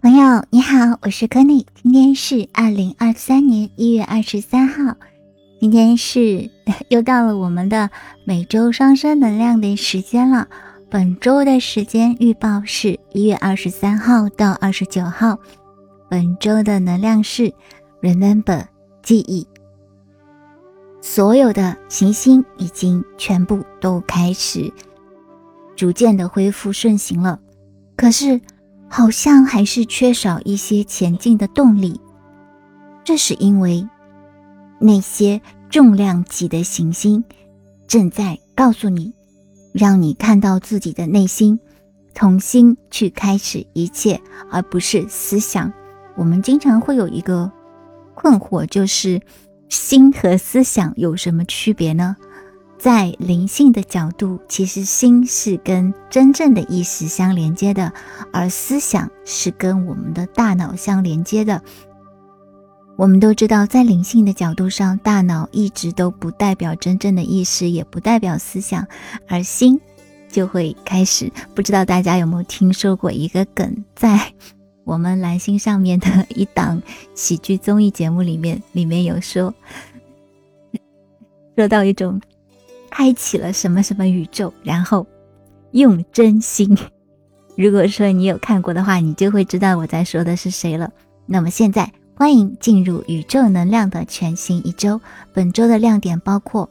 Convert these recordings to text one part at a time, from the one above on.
朋友你好，我是 k e n n y 今天是二零二三年一月二十三号，今天是 又到了我们的每周上升能量的时间了。本周的时间预报是一月二十三号到二十九号，本周的能量是 Remember 记忆。所有的行星已经全部都开始逐渐的恢复顺行了，可是。好像还是缺少一些前进的动力，这是因为那些重量级的行星正在告诉你，让你看到自己的内心，从心去开始一切，而不是思想。我们经常会有一个困惑，就是心和思想有什么区别呢？在灵性的角度，其实心是跟真正的意识相连接的，而思想是跟我们的大脑相连接的。我们都知道，在灵性的角度上，大脑一直都不代表真正的意识，也不代表思想，而心就会开始。不知道大家有没有听说过一个梗，在我们蓝星上面的一档喜剧综艺节目里面，里面有说，说到一种。开启了什么什么宇宙，然后用真心。如果说你有看过的话，你就会知道我在说的是谁了。那么现在，欢迎进入宇宙能量的全新一周。本周的亮点包括：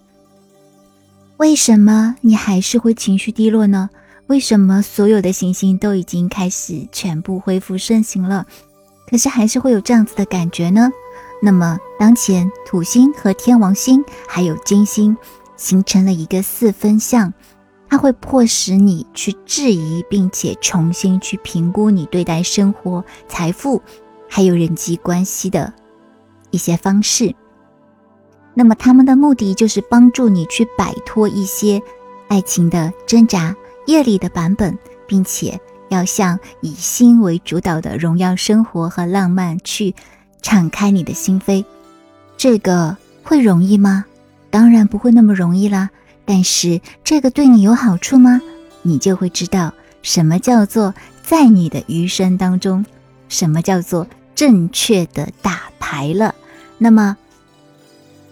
为什么你还是会情绪低落呢？为什么所有的行星都已经开始全部恢复顺行了，可是还是会有这样子的感觉呢？那么当前土星和天王星还有金星。形成了一个四分相，它会迫使你去质疑，并且重新去评估你对待生活、财富还有人际关系的一些方式。那么，他们的目的就是帮助你去摆脱一些爱情的挣扎、业力的版本，并且要向以心为主导的荣耀生活和浪漫去敞开你的心扉。这个会容易吗？当然不会那么容易啦，但是这个对你有好处吗？你就会知道什么叫做在你的余生当中，什么叫做正确的打牌了。那么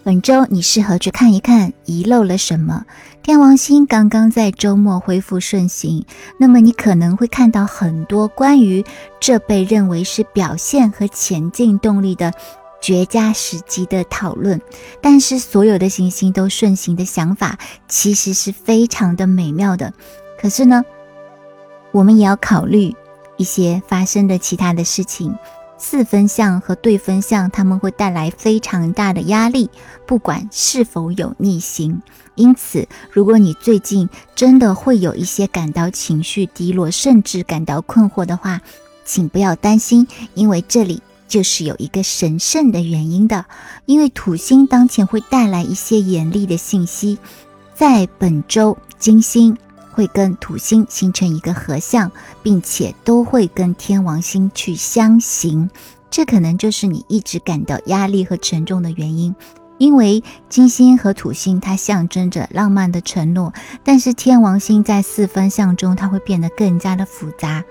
本周你适合去看一看遗漏了什么。天王星刚刚在周末恢复顺行，那么你可能会看到很多关于这被认为是表现和前进动力的。绝佳时机的讨论，但是所有的行星都顺行的想法其实是非常的美妙的。可是呢，我们也要考虑一些发生的其他的事情。四分相和对分相，他们会带来非常大的压力，不管是否有逆行。因此，如果你最近真的会有一些感到情绪低落，甚至感到困惑的话，请不要担心，因为这里。就是有一个神圣的原因的，因为土星当前会带来一些严厉的信息，在本周金星会跟土星形成一个合相，并且都会跟天王星去相刑，这可能就是你一直感到压力和沉重的原因。因为金星和土星它象征着浪漫的承诺，但是天王星在四分相中，它会变得更加的复杂。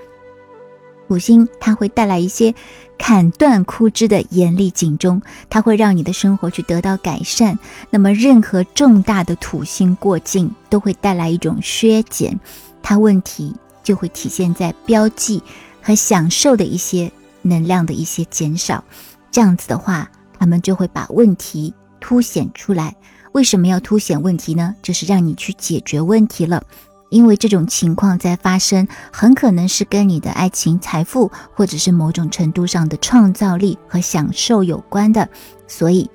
土星它会带来一些砍断枯枝的严厉警钟，它会让你的生活去得到改善。那么，任何重大的土星过境都会带来一种削减，它问题就会体现在标记和享受的一些能量的一些减少。这样子的话，他们就会把问题凸显出来。为什么要凸显问题呢？就是让你去解决问题了。因为这种情况在发生，很可能是跟你的爱情、财富，或者是某种程度上的创造力和享受有关的。所以，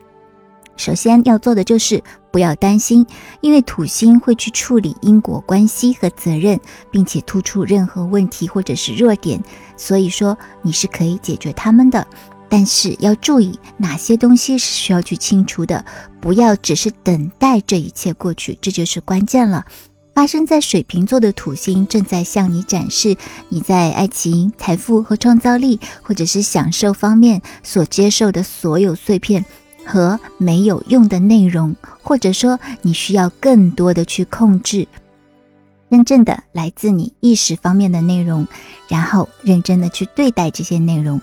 首先要做的就是不要担心，因为土星会去处理因果关系和责任，并且突出任何问题或者是弱点。所以说，你是可以解决他们的，但是要注意哪些东西是需要去清除的，不要只是等待这一切过去，这就是关键了。发生在水瓶座的土星正在向你展示你在爱情、财富和创造力，或者是享受方面所接受的所有碎片和没有用的内容，或者说你需要更多的去控制。认真的来自你意识方面的内容，然后认真的去对待这些内容。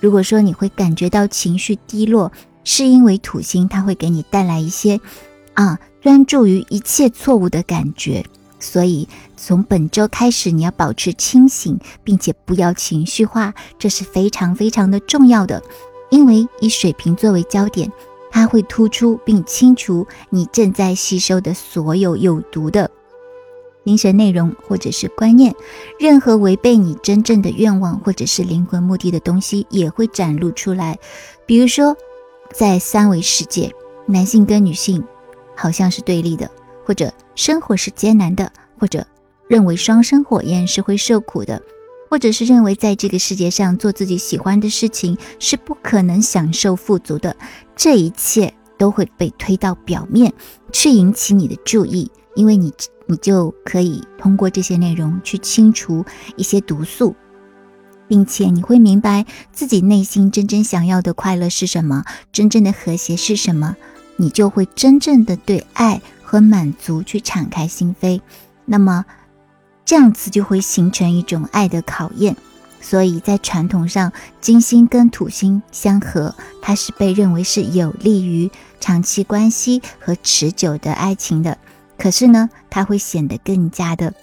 如果说你会感觉到情绪低落，是因为土星它会给你带来一些啊专注于一切错误的感觉。所以从本周开始，你要保持清醒，并且不要情绪化，这是非常非常的重要的。因为以水瓶作为焦点，它会突出并清除你正在吸收的所有有毒的。精神内容或者是观念，任何违背你真正的愿望或者是灵魂目的的东西也会展露出来。比如说，在三维世界，男性跟女性好像是对立的，或者生活是艰难的，或者认为双生火焰是会受苦的，或者是认为在这个世界上做自己喜欢的事情是不可能享受富足的。这一切都会被推到表面，去引起你的注意，因为你。你就可以通过这些内容去清除一些毒素，并且你会明白自己内心真正想要的快乐是什么，真正的和谐是什么，你就会真正的对爱和满足去敞开心扉。那么这样子就会形成一种爱的考验。所以在传统上，金星跟土星相合，它是被认为是有利于长期关系和持久的爱情的。可是呢，它会显得更加的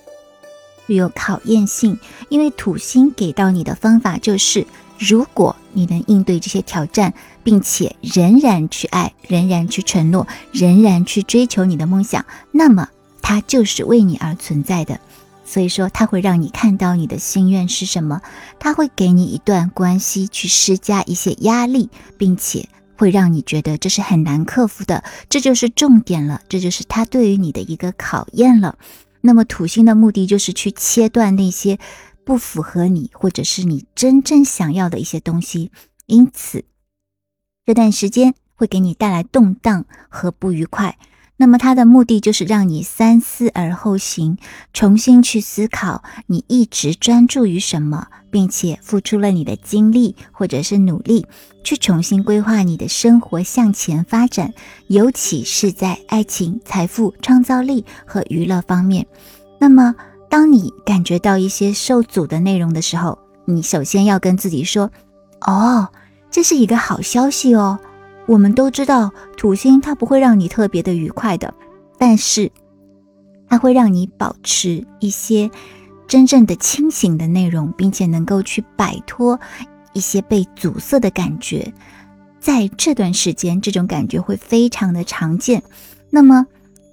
具有考验性，因为土星给到你的方法就是，如果你能应对这些挑战，并且仍然去爱，仍然去承诺，仍然去追求你的梦想，那么它就是为你而存在的。所以说，它会让你看到你的心愿是什么，它会给你一段关系去施加一些压力，并且。会让你觉得这是很难克服的，这就是重点了，这就是他对于你的一个考验了。那么土星的目的就是去切断那些不符合你或者是你真正想要的一些东西，因此这段时间会给你带来动荡和不愉快。那么它的目的就是让你三思而后行，重新去思考你一直专注于什么，并且付出了你的精力或者是努力，去重新规划你的生活向前发展，尤其是在爱情、财富、创造力和娱乐方面。那么，当你感觉到一些受阻的内容的时候，你首先要跟自己说：“哦，这是一个好消息哦。”我们都知道土星它不会让你特别的愉快的，但是它会让你保持一些真正的清醒的内容，并且能够去摆脱一些被阻塞的感觉。在这段时间，这种感觉会非常的常见。那么，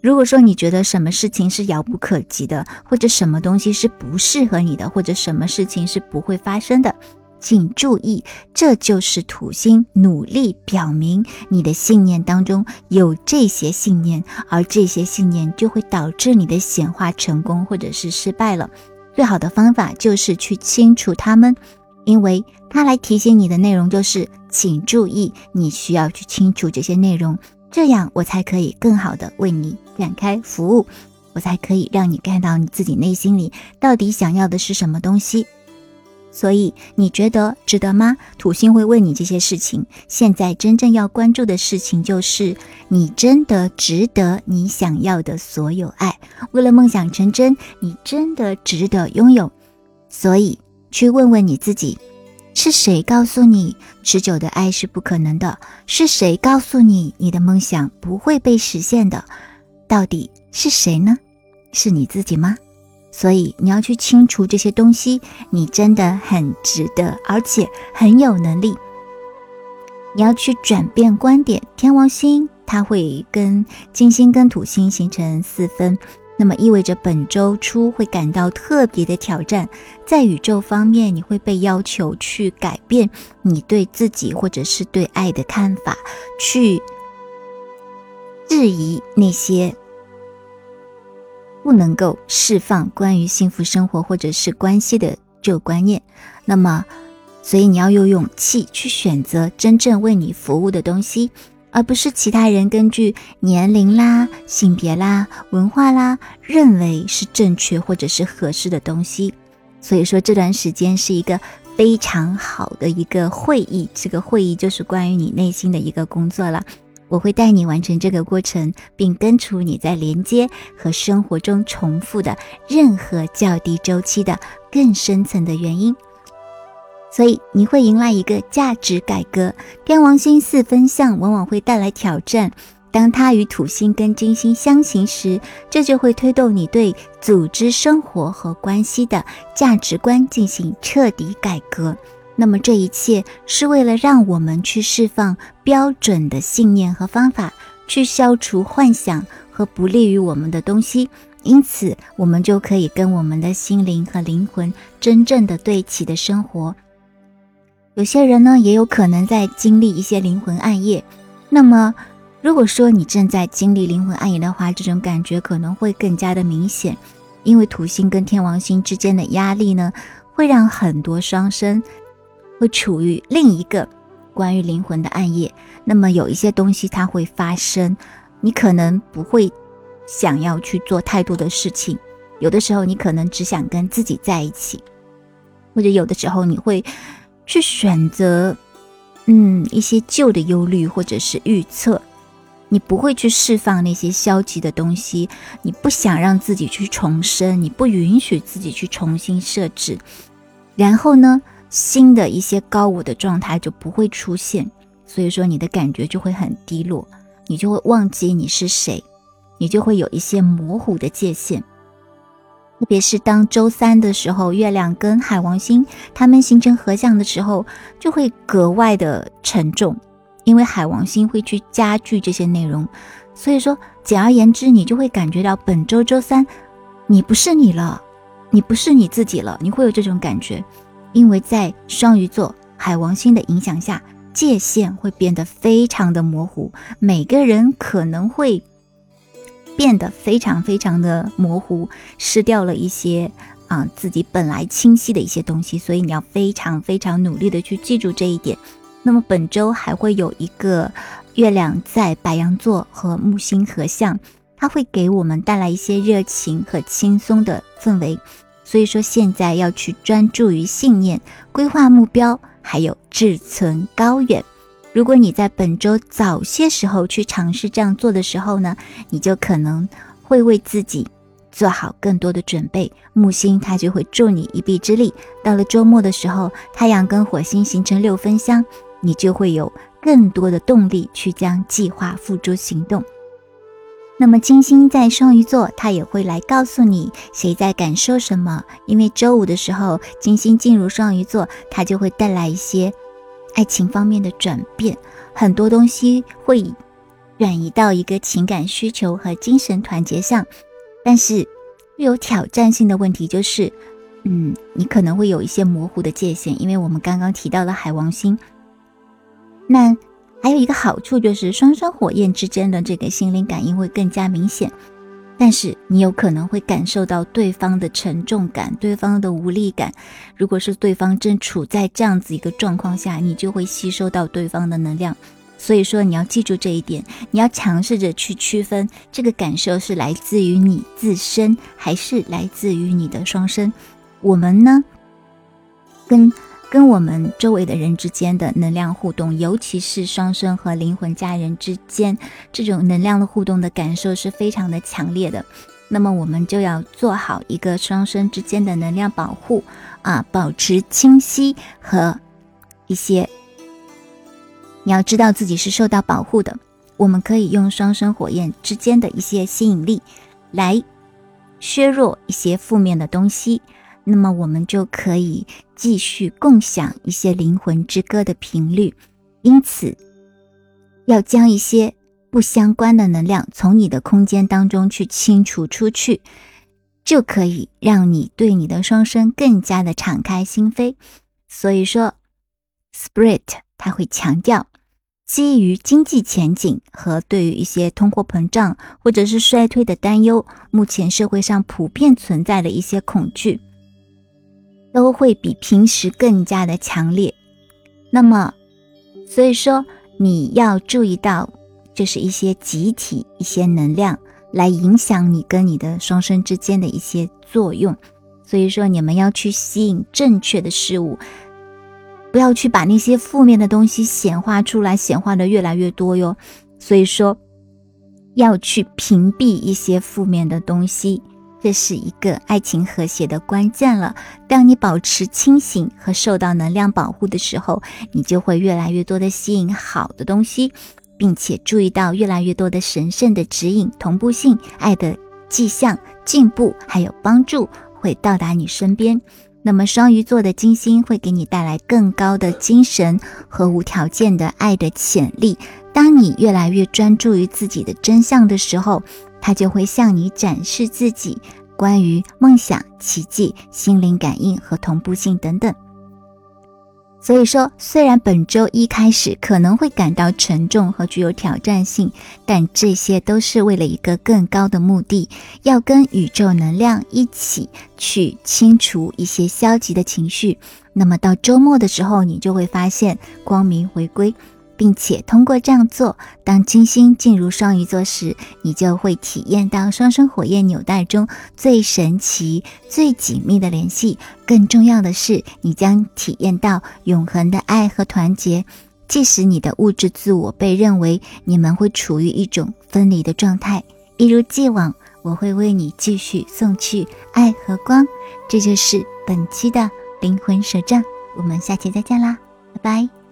如果说你觉得什么事情是遥不可及的，或者什么东西是不适合你的，或者什么事情是不会发生的。请注意，这就是土星努力表明你的信念当中有这些信念，而这些信念就会导致你的显化成功或者是失败了。最好的方法就是去清除它们，因为它来提醒你的内容就是，请注意，你需要去清除这些内容，这样我才可以更好的为你展开服务，我才可以让你看到你自己内心里到底想要的是什么东西。所以你觉得值得吗？土星会问你这些事情。现在真正要关注的事情就是，你真的值得你想要的所有爱。为了梦想成真，你真的值得拥有。所以去问问你自己：是谁告诉你持久的爱是不可能的？是谁告诉你你的梦想不会被实现的？到底是谁呢？是你自己吗？所以你要去清除这些东西，你真的很值得，而且很有能力。你要去转变观点，天王星它会跟金星跟土星形成四分，那么意味着本周初会感到特别的挑战，在宇宙方面你会被要求去改变你对自己或者是对爱的看法，去质疑那些。不能够释放关于幸福生活或者是关系的旧观念，那么，所以你要有勇气去选择真正为你服务的东西，而不是其他人根据年龄啦、性别啦、文化啦认为是正确或者是合适的东西。所以说这段时间是一个非常好的一个会议，这个会议就是关于你内心的一个工作了。我会带你完成这个过程，并根除你在连接和生活中重复的任何较低周期的更深层的原因。所以你会迎来一个价值改革。天王星四分相往往会带来挑战，当它与土星跟金星相刑时，这就会推动你对组织生活和关系的价值观进行彻底改革。那么这一切是为了让我们去释放标准的信念和方法，去消除幻想和不利于我们的东西。因此，我们就可以跟我们的心灵和灵魂真正的对齐的生活。有些人呢，也有可能在经历一些灵魂暗夜。那么，如果说你正在经历灵魂暗夜的话，这种感觉可能会更加的明显，因为土星跟天王星之间的压力呢，会让很多双生会处于另一个关于灵魂的暗夜。那么，有一些东西它会发生，你可能不会想要去做太多的事情。有的时候，你可能只想跟自己在一起，或者有的时候你会。去选择，嗯，一些旧的忧虑或者是预测，你不会去释放那些消极的东西，你不想让自己去重生，你不允许自己去重新设置，然后呢，新的一些高我的状态就不会出现，所以说你的感觉就会很低落，你就会忘记你是谁，你就会有一些模糊的界限。特别是当周三的时候，月亮跟海王星它们形成合相的时候，就会格外的沉重，因为海王星会去加剧这些内容。所以说，简而言之，你就会感觉到本周周三，你不是你了，你不是你自己了，你会有这种感觉，因为在双鱼座海王星的影响下，界限会变得非常的模糊，每个人可能会。变得非常非常的模糊，失掉了一些啊自己本来清晰的一些东西，所以你要非常非常努力的去记住这一点。那么本周还会有一个月亮在白羊座和木星合相，它会给我们带来一些热情和轻松的氛围。所以说现在要去专注于信念、规划目标，还有志存高远。如果你在本周早些时候去尝试这样做的时候呢，你就可能会为自己做好更多的准备。木星它就会助你一臂之力。到了周末的时候，太阳跟火星形成六分相，你就会有更多的动力去将计划付诸行动。那么金星在双鱼座，它也会来告诉你谁在感受什么。因为周五的时候，金星进入双鱼座，它就会带来一些。爱情方面的转变，很多东西会转移到一个情感需求和精神团结上，但是有挑战性的问题就是，嗯，你可能会有一些模糊的界限，因为我们刚刚提到了海王星。那还有一个好处就是，双生火焰之间的这个心灵感应会更加明显。但是你有可能会感受到对方的沉重感，对方的无力感。如果是对方正处在这样子一个状况下，你就会吸收到对方的能量。所以说你要记住这一点，你要尝试着去区分这个感受是来自于你自身，还是来自于你的双生。我们呢，跟。跟我们周围的人之间的能量互动，尤其是双生和灵魂家人之间这种能量的互动的感受是非常的强烈的。那么我们就要做好一个双生之间的能量保护啊，保持清晰和一些。你要知道自己是受到保护的。我们可以用双生火焰之间的一些吸引力来削弱一些负面的东西。那么我们就可以继续共享一些灵魂之歌的频率，因此要将一些不相关的能量从你的空间当中去清除出去，就可以让你对你的双生更加的敞开心扉。所以说，Spirit 它会强调，基于经济前景和对于一些通货膨胀或者是衰退的担忧，目前社会上普遍存在的一些恐惧。都会比平时更加的强烈，那么，所以说你要注意到，就是一些集体、一些能量来影响你跟你的双生之间的一些作用。所以说，你们要去吸引正确的事物，不要去把那些负面的东西显化出来，显化的越来越多哟。所以说，要去屏蔽一些负面的东西，这是一个爱情和谐的关键了。当你保持清醒和受到能量保护的时候，你就会越来越多的吸引好的东西，并且注意到越来越多的神圣的指引、同步性、爱的迹象、进步还有帮助会到达你身边。那么双鱼座的金星会给你带来更高的精神和无条件的爱的潜力。当你越来越专注于自己的真相的时候，它就会向你展示自己关于梦想、奇迹、心灵感应和同步性等等。所以说，虽然本周一开始可能会感到沉重和具有挑战性，但这些都是为了一个更高的目的，要跟宇宙能量一起去清除一些消极的情绪。那么到周末的时候，你就会发现光明回归。并且通过这样做，当金星进入双鱼座时，你就会体验到双生火焰纽带中最神奇、最紧密的联系。更重要的是，你将体验到永恒的爱和团结。即使你的物质自我被认为你们会处于一种分离的状态，一如既往，我会为你继续送去爱和光。这就是本期的灵魂手账，我们下期再见啦，拜拜。